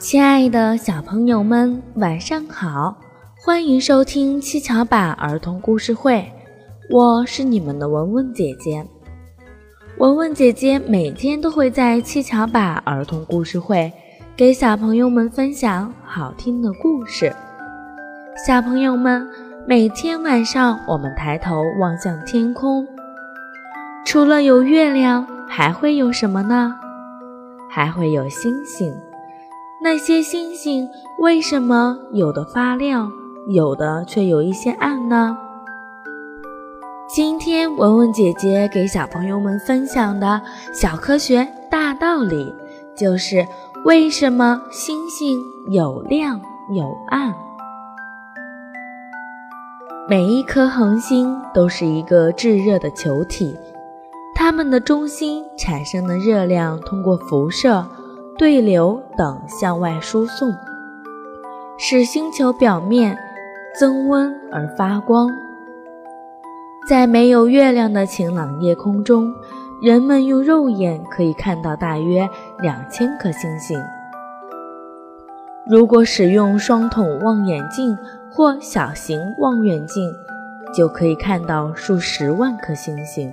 亲爱的小朋友们，晚上好！欢迎收听七巧板儿童故事会，我是你们的文文姐姐。文文姐姐每天都会在七巧板儿童故事会给小朋友们分享好听的故事。小朋友们，每天晚上我们抬头望向天空，除了有月亮，还会有什么呢？还会有星星。那些星星为什么有的发亮，有的却有一些暗呢？今天文文姐姐给小朋友们分享的小科学大道理，就是为什么星星有亮有暗。每一颗恒星都是一个炙热的球体，它们的中心产生的热量通过辐射。对流等向外输送，使星球表面增温而发光。在没有月亮的晴朗夜空中，人们用肉眼可以看到大约两千颗星星。如果使用双筒望远镜或小型望远镜，就可以看到数十万颗星星。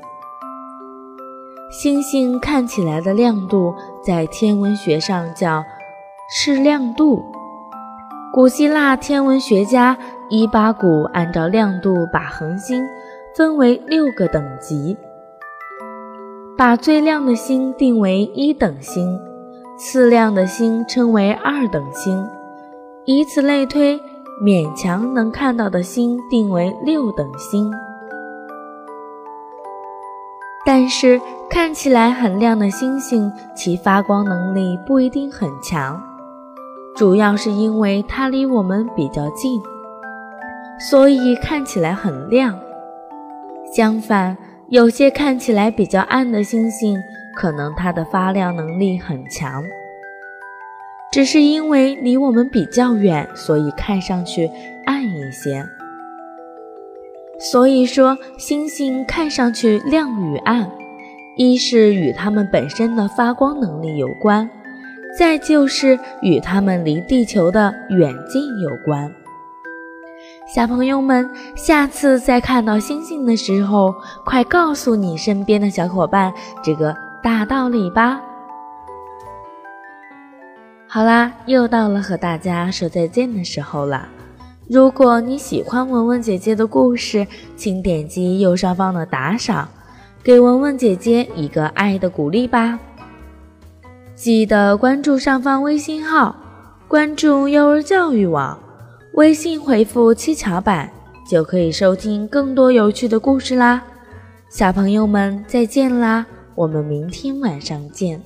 星星看起来的亮度，在天文学上叫视亮度。古希腊天文学家伊巴谷按照亮度把恒星分为六个等级，把最亮的星定为一等星，次亮的星称为二等星，以此类推，勉强能看到的星定为六等星。但是看起来很亮的星星，其发光能力不一定很强，主要是因为它离我们比较近，所以看起来很亮。相反，有些看起来比较暗的星星，可能它的发亮能力很强，只是因为离我们比较远，所以看上去暗一些。所以说，星星看上去亮与暗，一是与它们本身的发光能力有关，再就是与它们离地球的远近有关。小朋友们，下次再看到星星的时候，快告诉你身边的小伙伴这个大道理吧。好啦，又到了和大家说再见的时候了。如果你喜欢文文姐姐的故事，请点击右上方的打赏，给文文姐姐一个爱的鼓励吧。记得关注上方微信号，关注幼儿教育网，微信回复“七巧板”就可以收听更多有趣的故事啦。小朋友们再见啦，我们明天晚上见。